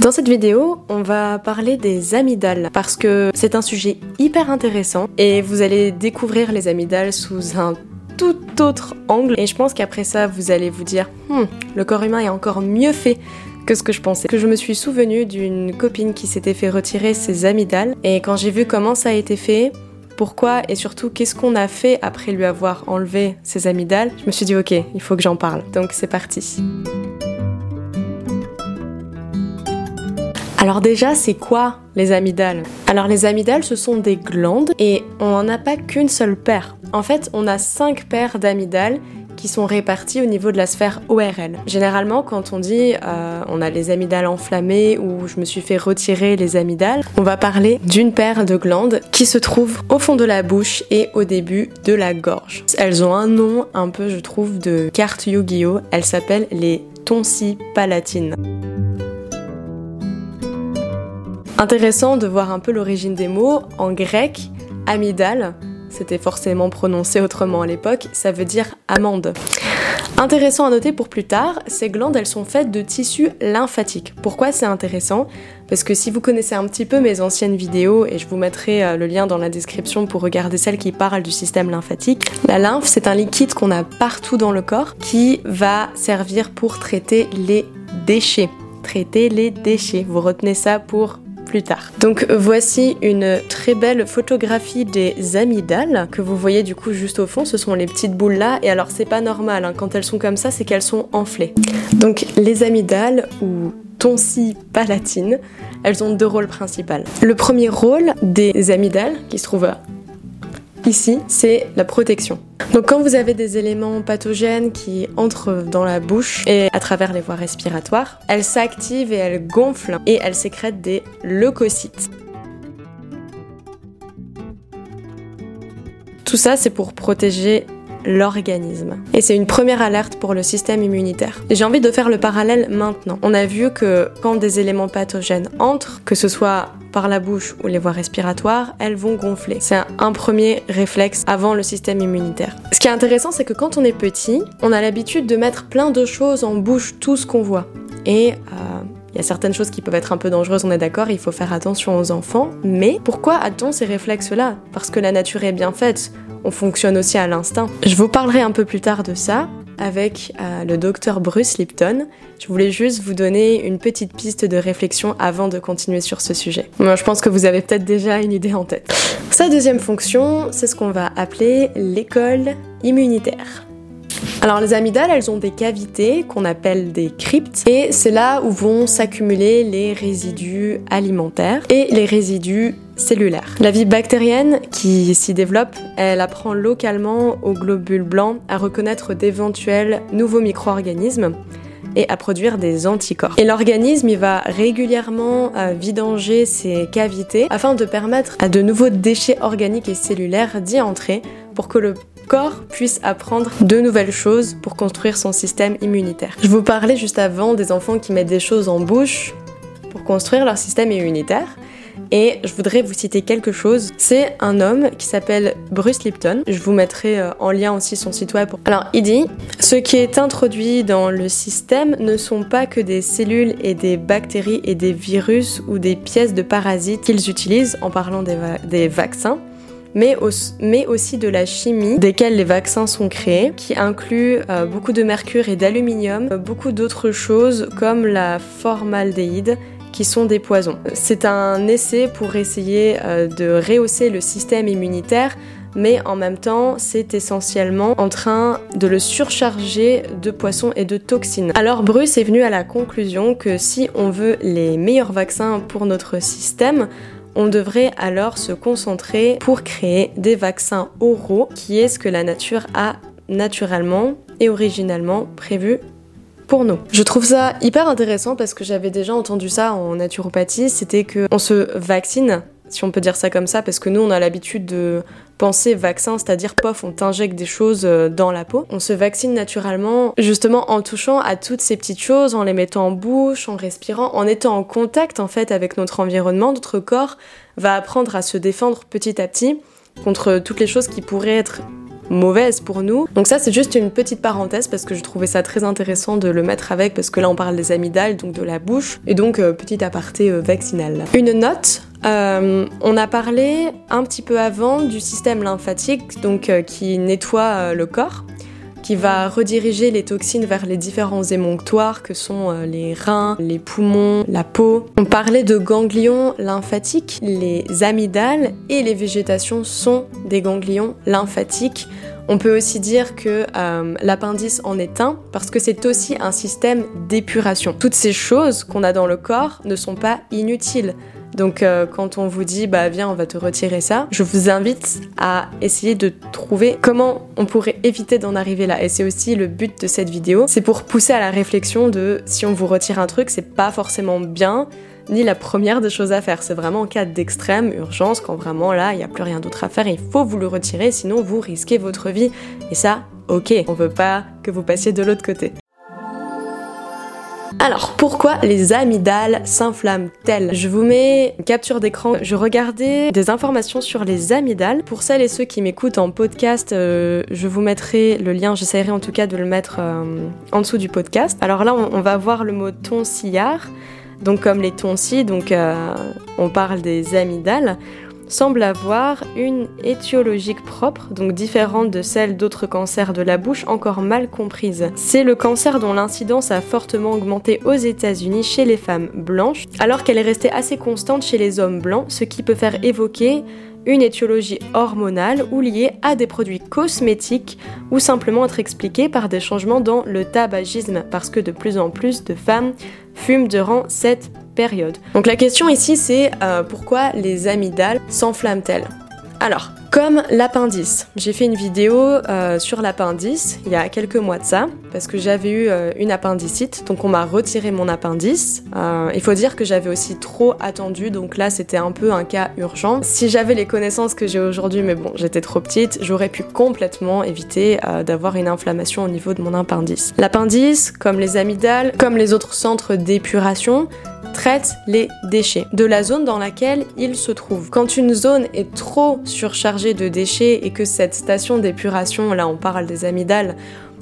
Dans cette vidéo, on va parler des amygdales parce que c'est un sujet hyper intéressant et vous allez découvrir les amygdales sous un tout autre angle et je pense qu'après ça, vous allez vous dire hmm, le corps humain est encore mieux fait que ce que je pensais. Que je me suis souvenu d'une copine qui s'était fait retirer ses amygdales et quand j'ai vu comment ça a été fait, pourquoi et surtout qu'est-ce qu'on a fait après lui avoir enlevé ses amygdales, je me suis dit ok, il faut que j'en parle. Donc c'est parti. Alors déjà, c'est quoi les amygdales? Alors les amygdales, ce sont des glandes et on n'en a pas qu'une seule paire. En fait, on a cinq paires d'amygdales qui sont réparties au niveau de la sphère ORL. Généralement, quand on dit euh, on a les amygdales enflammées ou je me suis fait retirer les amygdales, on va parler d'une paire de glandes qui se trouvent au fond de la bouche et au début de la gorge. Elles ont un nom un peu, je trouve, de carte Yu-Gi-Oh! Elles s'appellent les tonsilles palatines. Intéressant de voir un peu l'origine des mots. En grec, amygdale, c'était forcément prononcé autrement à l'époque, ça veut dire amande. Intéressant à noter pour plus tard, ces glandes elles sont faites de tissu lymphatique. Pourquoi c'est intéressant? Parce que si vous connaissez un petit peu mes anciennes vidéos, et je vous mettrai euh, le lien dans la description pour regarder celles qui parlent du système lymphatique, la lymphe c'est un liquide qu'on a partout dans le corps qui va servir pour traiter les déchets. Traiter les déchets. Vous retenez ça pour plus tard. Donc voici une très belle photographie des amygdales que vous voyez du coup juste au fond. Ce sont les petites boules là. Et alors c'est pas normal, hein. quand elles sont comme ça, c'est qu'elles sont enflées. Donc les amygdales ou tonsilles palatines, elles ont deux rôles principaux. Le premier rôle des amygdales, qui se trouve ici, c'est la protection. Donc quand vous avez des éléments pathogènes qui entrent dans la bouche et à travers les voies respiratoires, elles s'activent et elles gonflent et elles sécrètent des leucocytes. Tout ça, c'est pour protéger l'organisme. Et c'est une première alerte pour le système immunitaire. J'ai envie de faire le parallèle maintenant. On a vu que quand des éléments pathogènes entrent, que ce soit par la bouche ou les voies respiratoires, elles vont gonfler. C'est un, premier réflexe avant le système immunitaire. Ce qui est intéressant, c'est que quand on est petit, on a l'habitude de mettre plein de choses en bouche, tout ce qu'on voit. Et euh, il y a certaines choses qui peuvent être un peu dangereuses, on est d'accord, il faut faire attention aux enfants. Mais pourquoi a-t-on ces réflexes-là? Parce que la nature est bien faite on fonctionne aussi à l'instinct. Je vous parlerai un peu plus tard de ça avec euh, le docteur Bruce Lipton. Je voulais juste vous donner une petite piste de réflexion avant de continuer sur ce sujet. Moi, je pense que vous avez peut-être déjà une idée en tête. Sa deuxième fonction, c'est ce qu'on va appeler l'école immunitaire. Alors les amygdales, elles ont des cavités qu'on appelle des cryptes et c'est là où vont s'accumuler les résidus alimentaires et les résidus cellulaires. La vie bactérienne qui s'y développe, elle apprend localement aux globules blancs à reconnaître d'éventuels nouveaux micro-organismes et à produire des anticorps. Et l'organisme, va régulièrement euh, vidanger ces cavités afin de permettre à de nouveaux déchets organiques et cellulaires d'y entrer pour que le corps puisse apprendre de nouvelles choses pour construire son système immunitaire. Je vous parlais juste avant des enfants qui mettent des choses en bouche pour construire leur système immunitaire. Et je voudrais vous citer quelque chose. C'est un homme qui s'appelle Bruce Lipton. Je vous mettrai euh, en lien aussi son site web. Alors, il dit Ce qui est introduit dans le système ne sont pas que des cellules et des bactéries et des virus ou des pièces de parasites qu'ils utilisent en parlant des vaccins mais, aussi de la chimie desquelles les vaccins sont créés, qui inclut euh, beaucoup de mercure et d'aluminium, beaucoup d'autres choses comme la formaldéhyde qui sont des poisons. C'est un essai pour essayer euh, de rehausser le système immunitaire mais en même temps, c'est essentiellement en train de le surcharger de poissons et de toxines. Alors Bruce est venu à la conclusion que si on veut les meilleurs vaccins pour notre système, on devrait alors se concentrer pour créer des vaccins oraux, qui est ce que la nature a naturellement et originalement prévu pour nous. Je trouve ça hyper intéressant parce que j'avais déjà entendu ça en naturopathie, c'était que on se vaccine si on peut dire ça comme ça, parce que nous, on a l'habitude de penser vaccin, c'est-à-dire pof, on t'injecte des choses euh, dans la peau. On se vaccine naturellement, justement en touchant à toutes ces petites choses, en les mettant en bouche, en respirant, en étant en contact en fait avec notre environnement. Notre corps va apprendre à se défendre petit à petit contre toutes les choses qui pourraient être mauvaises pour nous. Donc ça c'est juste une petite parenthèse parce que je trouvais ça très intéressant de le mettre avec parce que là on parle des amygdales, donc de la bouche, et donc euh, petit aparté euh, vaccinal. Une note euh, on a parlé un petit peu avant du système lymphatique, donc qui nettoie le corps qui va rediriger les toxines vers les différents émonctoires que sont euh, les reins, les poumons, la peau. On parlait de ganglions lymphatiques. Les amygdales et les végétations sont des ganglions lymphatiques. On peut aussi dire que euh, l'appendice en est un parce que c'est aussi un système d'épuration. Toutes ces choses qu'on a dans le corps ne sont pas inutiles. Donc euh, quand on vous dit bah viens on va te retirer ça, je vous invite à essayer de trouver comment on pourrait éviter d'en arriver là. Et c'est aussi le but de cette vidéo, c'est pour pousser à la réflexion de si on vous retire un truc, c'est pas forcément bien ni la première des choses à faire. C'est vraiment en cas d'extrême urgence, quand vraiment là, il n'y a plus rien d'autre à faire, il faut vous le retirer, sinon vous risquez votre vie. Et ça, ok, on veut pas que vous passiez de l'autre côté. Alors, pourquoi les amygdales s'inflamment-elles? Je vous mets une capture d'écran. Je regardais des informations sur les amygdales. Pour celles et ceux qui m'écoutent en podcast, euh, je vous mettrai le lien, j'essaierai en tout cas de le mettre euh, en dessous du podcast. Alors là, on, va voir le mot tonsillard. Donc comme les tonsils, donc euh, on parle des amygdales semble avoir une étiologie propre, donc différente de celle d'autres cancers de la bouche encore mal comprises. C'est le cancer dont l'incidence a fortement augmenté aux États-Unis chez les femmes blanches, alors qu'elle est restée assez constante chez les hommes blancs, ce qui peut faire évoquer une étiologie hormonale ou liée à des produits cosmétiques ou simplement être expliquée par des changements dans le tabagisme parce que de plus en plus de femmes fument durant cette Donc la question ici c'est euh, pourquoi les amygdales s'enflamment-elles? Alors, comme l'appendice. J'ai fait une vidéo euh, sur l'appendice il y a quelques mois de ça, parce que j'avais eu euh, une appendicite, donc on m'a retiré mon appendice. Il faut dire que j'avais aussi trop attendu, donc là c'était un peu un cas urgent. Si j'avais les connaissances que j'ai aujourd'hui, mais bon, j'étais trop petite, j'aurais pu complètement éviter d'avoir une inflammation au niveau de mon appendice. L'appendice, comme les amygdales, comme les autres centres d'épuration, traite les déchets de la zone dans laquelle ils se trouvent. Quand une zone est trop surchargée de déchets et que cette station d'épuration, là on parle des amygdales,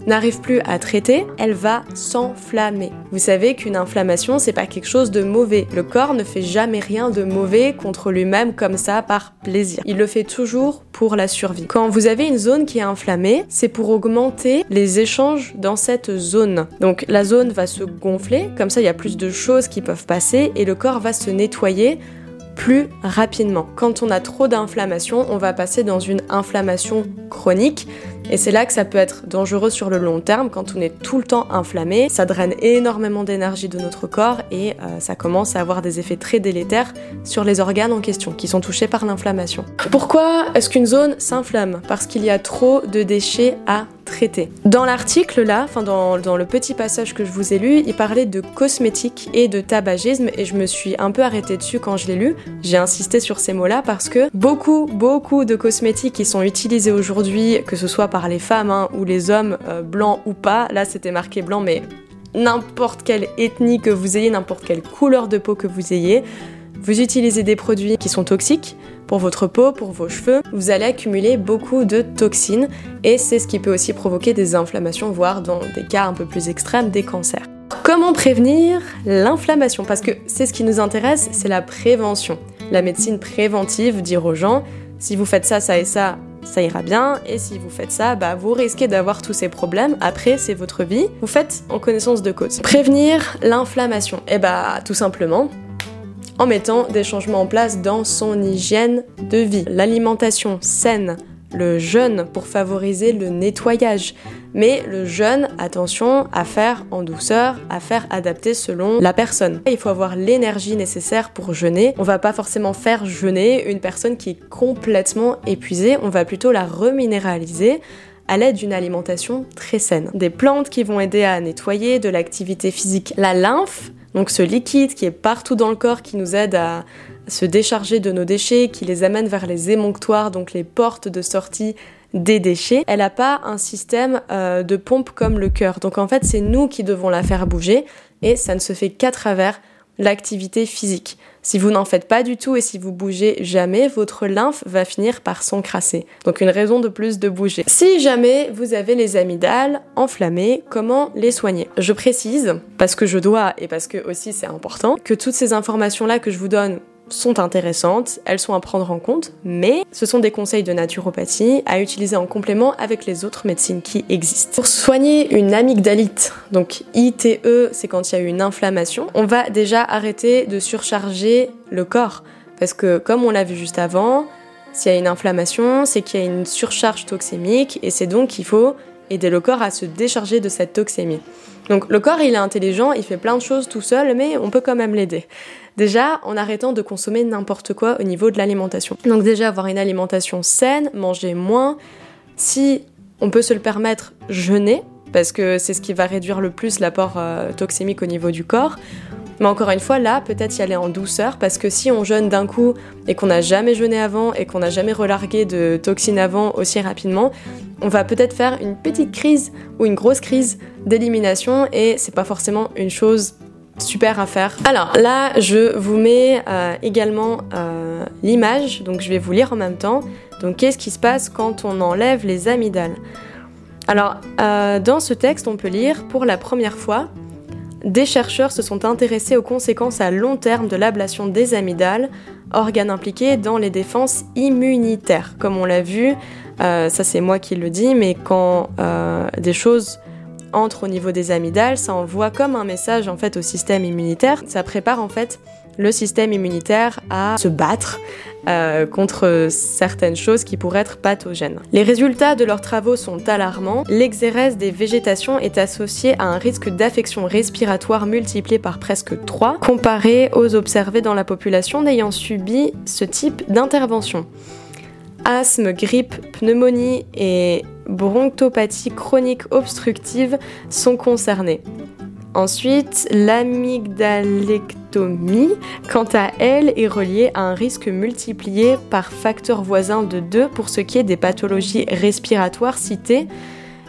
n'arrive plus à traiter, elle va s'enflammer. Vous savez qu'une inflammation, c'est pas quelque chose de mauvais. Le corps ne fait jamais rien de mauvais contre lui-même comme ça par plaisir. Il le fait toujours pour la survie. Quand vous avez une zone qui est inflammée, c'est pour augmenter les échanges dans cette zone. Donc la zone va se gonfler, comme ça il y a plus de choses qui peuvent passer et le corps va se nettoyer plus rapidement. Quand on a trop d'inflammation, on va passer dans une inflammation chronique. Et c'est là que ça peut être dangereux sur le long terme quand on est tout le temps inflammé. Ça draine énormément d'énergie de notre corps et euh, ça commence à avoir des effets très délétères sur les organes en question qui sont touchés par l'inflammation. Pourquoi est-ce qu'une zone s'inflamme? Parce qu'il y a trop de déchets à Dans l'article là, enfin dans, dans, le petit passage que je vous ai lu, il parlait de cosmétiques et de tabagisme et je me suis un peu arrêtée dessus quand je l'ai lu. J'ai insisté sur ces mots-là parce que beaucoup, beaucoup de cosmétiques qui sont utilisés aujourd'hui, que ce soit par les femmes hein, ou les hommes, euh, blancs ou pas, là c'était marqué blanc, mais n'importe quelle ethnie que vous ayez, n'importe quelle couleur de peau que vous ayez, vous utilisez des produits qui sont toxiques pour votre peau, pour vos cheveux, vous allez accumuler beaucoup de toxines et c'est ce qui peut aussi provoquer des inflammations, voire dans des cas un peu plus extrêmes, des cancers. Comment prévenir l'inflammation? Parce que c'est ce qui nous intéresse, c'est la prévention. La médecine préventive, dire aux gens, si vous faites ça, ça et ça, ça ira bien. Et si vous faites ça, bah, vous risquez d'avoir tous ces problèmes. Après, c'est votre vie. Vous faites en connaissance de cause. Prévenir l'inflammation. Eh bah, tout simplement, en mettant des changements en place dans son hygiène de vie. L'alimentation saine, le jeûne pour favoriser le nettoyage. Mais le jeûne, attention, à faire en douceur, à faire adapter selon la personne. Il faut avoir l'énergie nécessaire pour jeûner. On va pas forcément faire jeûner une personne qui est complètement épuisée, on va plutôt la reminéraliser à l'aide d'une alimentation très saine. Des plantes qui vont aider à nettoyer, de l'activité physique, la lymphe, donc ce liquide qui est partout dans le corps, qui nous aide à se décharger de nos déchets, qui les amène vers les émonctoires, donc les portes de sortie des déchets, elle n'a pas un système euh, de pompe comme le cœur. Donc en fait, c'est nous qui devons la faire bouger et ça ne se fait qu'à travers l'activité physique. Si vous n'en faites pas du tout et si vous bougez jamais, votre lymphe va finir par s'encrasser. Donc une raison de plus de bouger. Si jamais vous avez les amygdales enflammées, comment les soigner? Je précise, parce que je dois et parce que aussi c'est important, que toutes ces informations-là que je vous donne sont intéressantes, elles sont à prendre en compte, mais ce sont des conseils de naturopathie à utiliser en complément avec les autres médecines qui existent. Pour soigner une amygdalite, donc ITE, c'est quand il y a une inflammation, on va déjà arrêter de surcharger le corps. Parce que comme on l'a vu juste avant, s'il y a une inflammation, c'est qu'il y a une surcharge toxémique et c'est donc qu'il faut aider le corps à se décharger de cette toxémie. Donc le corps, il est intelligent, il fait plein de choses tout seul, mais on peut quand même l'aider. Déjà, en arrêtant de consommer n'importe quoi au niveau de l'alimentation. Donc déjà, avoir une alimentation saine, manger moins. Si on peut se le permettre, jeûner, parce que c'est ce qui va réduire le plus l'apport euh, toxémique au niveau du corps. Mais encore une fois, là, peut-être y aller en douceur, parce que si on jeûne d'un coup et qu'on n'a jamais jeûné avant et qu'on n'a jamais relargué de toxines avant aussi rapidement, on va peut-être faire une petite crise ou une grosse crise d'élimination et c'est pas forcément une chose super à faire. Alors là, je vous mets euh, également euh, l'image, donc je vais vous lire en même temps. Donc qu'est-ce qui se passe quand on enlève les amygdales? Alors euh, dans ce texte, on peut lire pour la première fois, des chercheurs se sont intéressés aux conséquences à long terme de l'ablation des amygdales, organes impliqués dans les défenses immunitaires. Comme on l'a vu, ça c'est moi qui le dis, mais quand des choses entre au niveau des amygdales, ça envoie comme un message en fait au système immunitaire. Ça prépare en fait le système immunitaire à se battre euh, contre certaines choses qui pourraient être pathogènes. Les résultats de leurs travaux sont alarmants. L'exérèse des végétations est associée à un risque d'affection respiratoire multiplié par presque 3 comparé aux observés dans la population n'ayant subi ce type d'intervention. Asthme, grippe, pneumonie et bronchopathie chronique obstructive sont concernés. Ensuite, l'amygdalectomie, quant à elle, est reliée à un risque multiplié par facteur voisin de 2 pour ce qui est des pathologies respiratoires citées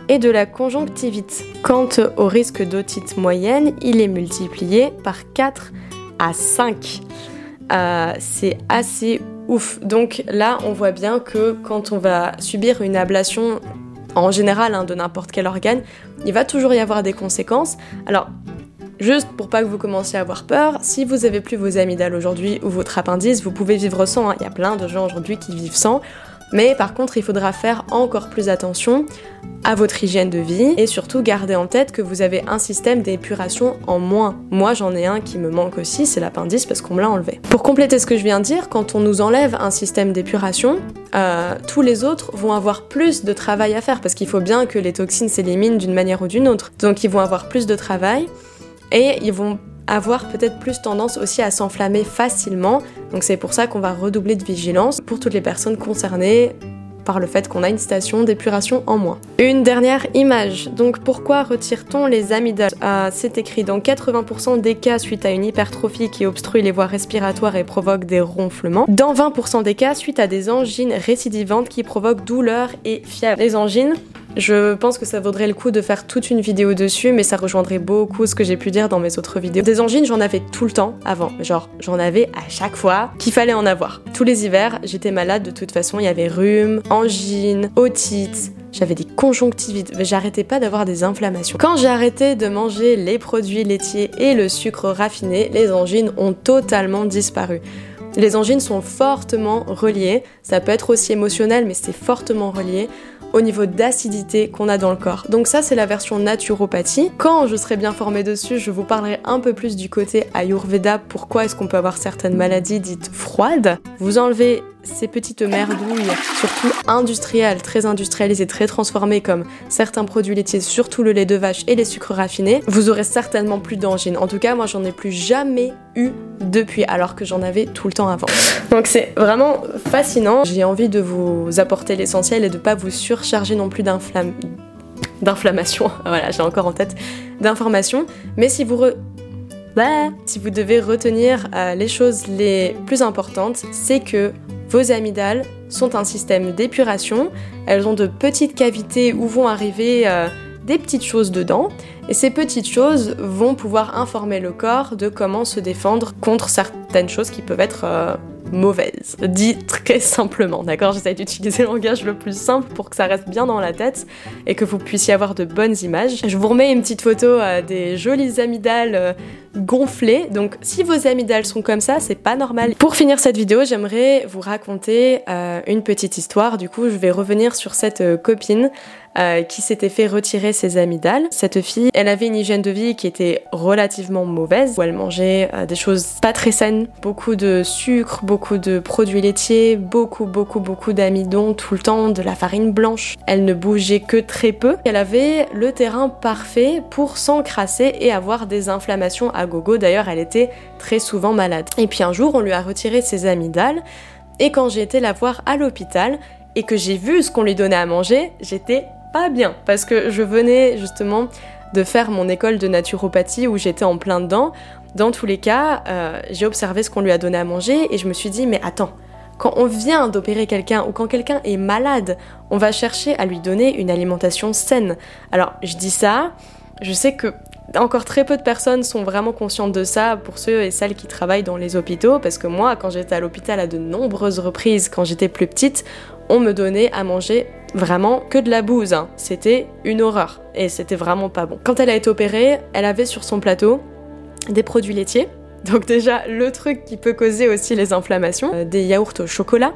et de la conjonctivite. Quant au risque d'otite moyenne, il est multiplié par 4 à 5. Euh, c'est assez ouf. Donc là, on voit bien que quand on va subir une ablation en général hein, de n'importe quel organe, il va toujours y avoir des conséquences. Alors, juste pour pas que vous commenciez à avoir peur, si vous avez plus vos amygdales aujourd'hui ou votre appendice, vous pouvez vivre sans. Hein. Il y a plein de gens aujourd'hui qui vivent sans. Mais par contre, il faudra faire encore plus attention à votre hygiène de vie et surtout garder en tête que vous avez un système d'épuration en moins. Moi, j'en ai un qui me manque aussi, c'est l'appendice parce qu'on me l'a enlevé. Pour compléter ce que je viens de dire, quand on nous enlève un système d'épuration, euh, tous les autres vont avoir plus de travail à faire parce qu'il faut bien que les toxines s'éliminent d'une manière ou d'une autre. Donc, ils vont avoir plus de travail et ils vont avoir peut-être plus tendance aussi à s'enflammer facilement. Donc c'est pour ça qu'on va redoubler de vigilance pour toutes les personnes concernées par le fait qu'on a une station d'épuration en moins. Une dernière image. Donc pourquoi retire-t-on les amygdales? Ah, C'est écrit dans 80% des cas suite à une hypertrophie qui obstrue les voies respiratoires et provoque des ronflements. Dans 20% des cas suite à des angines récidivantes qui provoquent douleur et fièvre. Les angines, je pense que ça vaudrait le coup de faire toute une vidéo dessus, mais ça rejoindrait beaucoup ce que j'ai pu dire dans mes autres vidéos. Des angines, j'en avais tout le temps avant. Genre, j'en avais à chaque fois qu'il fallait en avoir. Tous les hivers, j'étais malade de toute façon. Il y avait rhume, angine, otite. J'avais des conjonctivites, j'arrêtais pas d'avoir des inflammations. Quand j'ai arrêté de manger les produits laitiers et le sucre raffiné, les angines ont totalement disparu. Les angines sont fortement reliées, ça peut être aussi émotionnel mais c'est fortement relié au niveau d'acidité qu'on a dans le corps. Donc ça c'est la version naturopathie. Quand je serai bien formée dessus, je vous parlerai un peu plus du côté Ayurveda, pourquoi est-ce qu'on peut avoir certaines maladies dites froides? Vous enlevez ces petites merdouilles, surtout industrielles, très industrialisées, très transformées comme certains produits laitiers, surtout le lait de vache et les sucres raffinés, vous aurez certainement plus d'angine. En tout cas, moi j'en ai plus jamais eu depuis, alors que j'en avais tout le temps avant. Donc c'est vraiment fascinant. J'ai envie de vous apporter l'essentiel et de pas vous surcharger non plus d'inflammation. voilà, j'ai encore en tête d'informations. Mais si vous bah, si vous devez retenir euh, les choses les plus importantes, c'est que vos amygdales sont un système d'épuration. Elles ont de petites cavités où vont arriver euh, des petites choses dedans et ces petites choses vont pouvoir informer le corps de comment se défendre contre certaines choses qui peuvent être euh, mauvaises. Dit très simplement, d'accord? J'essaie d'utiliser le langage le plus simple pour que ça reste bien dans la tête et que vous puissiez avoir de bonnes images. Je vous remets une petite photo euh, des jolies amygdales euh, gonflées. Donc si vos amygdales sont comme ça, c'est pas normal. Pour finir cette vidéo, j'aimerais vous raconter une petite histoire. Du coup, je vais revenir sur cette copine euh, qui s'était fait retirer ses amygdales. Cette fille, elle avait une hygiène de vie qui était relativement mauvaise, où elle mangeait euh, des choses pas très saines, beaucoup de sucre, beaucoup de produits laitiers, beaucoup, beaucoup, beaucoup d'amidon tout le temps, de la farine blanche. Elle ne bougeait que très peu. Elle avait le terrain parfait pour s'encrasser et avoir des inflammations à gogo. D'ailleurs, elle était très souvent malade. Et puis un jour, on lui a retiré ses amygdales. Et quand j'ai été la voir à l'hôpital et que j'ai vu ce qu'on lui donnait à manger, j'étais bien parce que je venais justement de faire mon école de naturopathie où j'étais en plein dedans. Dans tous les cas, euh, j'ai observé ce qu'on lui a donné à manger et je me suis dit mais attends, quand on vient d'opérer quelqu'un ou quand quelqu'un est malade, on va chercher à lui donner une alimentation saine. Alors je dis ça, je sais que encore très peu de personnes sont vraiment conscientes de ça pour ceux et celles qui travaillent dans les hôpitaux, parce que moi, quand j'étais à l'hôpital à de nombreuses reprises, quand j'étais plus petite, on me donnait à manger vraiment que de la bouse. Hein. C'était une horreur et c'était vraiment pas bon. Quand elle a été opérée, elle avait sur son plateau des produits laitiers. Donc déjà le truc qui peut causer aussi les inflammations, euh, des yaourts au chocolat.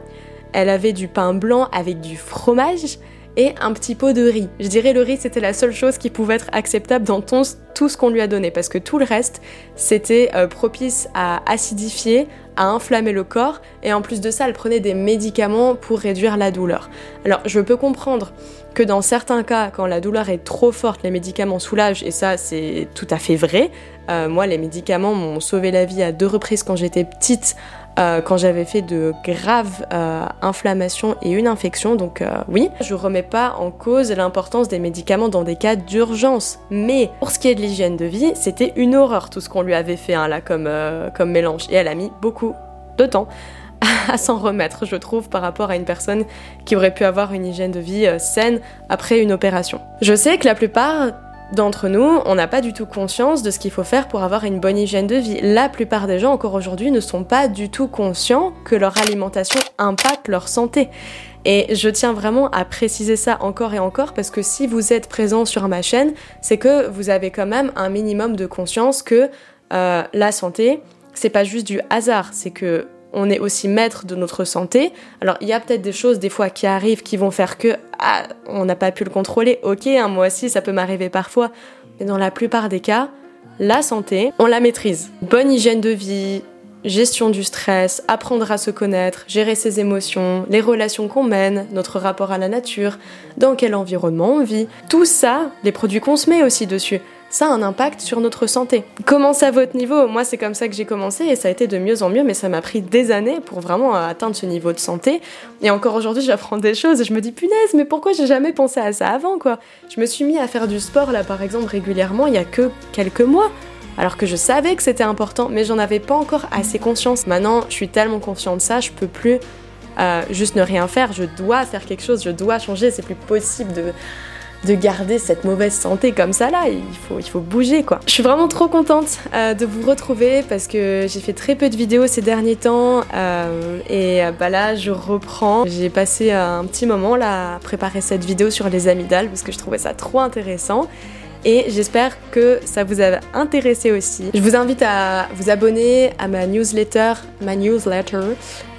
Elle avait du pain blanc avec du fromage et un petit pot de riz. Je dirais le riz c'était la seule chose qui pouvait être acceptable dans tout ce qu'on lui a donné parce que tout le reste c'était euh, propice à acidifier, à inflammer le corps et en plus de ça elle prenait des médicaments pour réduire la douleur. Alors je peux comprendre que dans certains cas quand la douleur est trop forte les médicaments soulagent et ça c'est tout à fait vrai. Euh, moi les médicaments m'ont sauvé la vie à deux reprises quand j'étais petite euh, quand j'avais fait de graves euh, inflammations et une infection. Donc euh, oui, je remets pas en cause l'importance des médicaments dans des cas d'urgence. Mais pour ce qui est de l'hygiène de vie, c'était une horreur tout ce qu'on lui avait fait hein, là comme, comme mélange. Et elle a mis beaucoup de temps à s'en remettre, je trouve, par rapport à une personne qui aurait pu avoir une hygiène de vie saine après une opération. Je sais que la plupart d'entre nous, on n'a pas du tout conscience de ce qu'il faut faire pour avoir une bonne hygiène de vie. La plupart des gens encore aujourd'hui ne sont pas du tout conscients que leur alimentation impacte leur santé. Et je tiens vraiment à préciser ça encore et encore parce que si vous êtes présent sur ma chaîne, c'est que vous avez quand même un minimum de conscience que euh, la santé, c'est pas juste du hasard, c'est que on est aussi maître de notre santé. Alors il y a peut-être des choses des fois qui arrivent qui vont faire que ah, on n'a pas pu le contrôler. Ok, hein, moi aussi ça peut m'arriver parfois, mais dans la plupart des cas, la santé, on la maîtrise. Bonne hygiène de vie, gestion du stress, apprendre à se connaître, gérer ses émotions, les relations qu'on mène, notre rapport à la nature, dans quel environnement on vit. Tout ça, les produits qu'on se met aussi dessus ça a un impact sur notre santé. Commencez à votre niveau. Moi, c'est comme ça que j'ai commencé et ça a été de mieux en mieux, mais ça m'a pris des années pour vraiment atteindre ce niveau de santé. Et encore aujourd'hui, j'apprends des choses et je me dis punaise, mais pourquoi j'ai jamais pensé à ça avant, quoi? Je me suis mis à faire du sport, là, par exemple, régulièrement, il y a que quelques mois. Alors que je savais que c'était important, mais j'en avais pas encore assez conscience. Maintenant, je suis tellement consciente de ça, je peux plus euh, juste ne rien faire. Je dois faire quelque chose, je dois changer. C'est plus possible de de garder cette mauvaise santé comme ça là, il faut, bouger quoi. Je suis vraiment trop contente euh, de vous retrouver parce que j'ai fait très peu de vidéos ces derniers temps euh, et euh, bah là je reprends. J'ai passé un petit moment là à préparer cette vidéo sur les amygdales parce que je trouvais ça trop intéressant et j'espère que ça vous a intéressé aussi. Je vous invite à vous abonner à ma newsletter, ma newsletter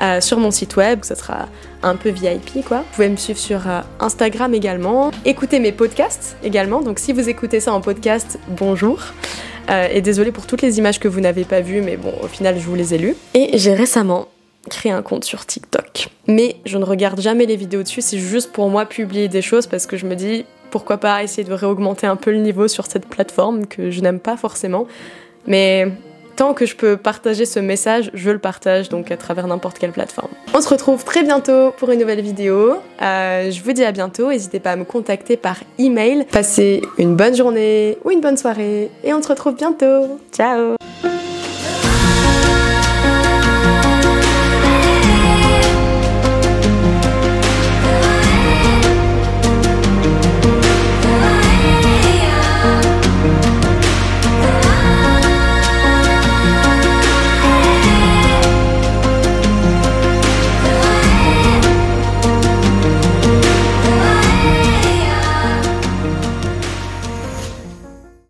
euh, sur mon site web, ça sera un peu VIP quoi. Vous pouvez me suivre sur euh, Instagram également, écouter mes podcasts également. Donc si vous écoutez ça en podcast, bonjour. Euh, et désolé pour toutes les images que vous n'avez pas vues, mais bon, au final, je vous les ai lues. Et j'ai récemment créé un compte sur TikTok. Mais je ne regarde jamais les vidéos dessus, c'est juste pour moi publier des choses parce que je me dis, pourquoi pas essayer de réaugmenter un peu le niveau sur cette plateforme que je n'aime pas forcément. Mais tant que je peux partager ce message, je le partage donc à travers n'importe quelle plateforme. On se retrouve très bientôt pour une nouvelle vidéo. Euh, je vous dis à bientôt. N'hésitez pas à me contacter par email. Passez une bonne journée ou une bonne soirée et on se retrouve bientôt. Ciao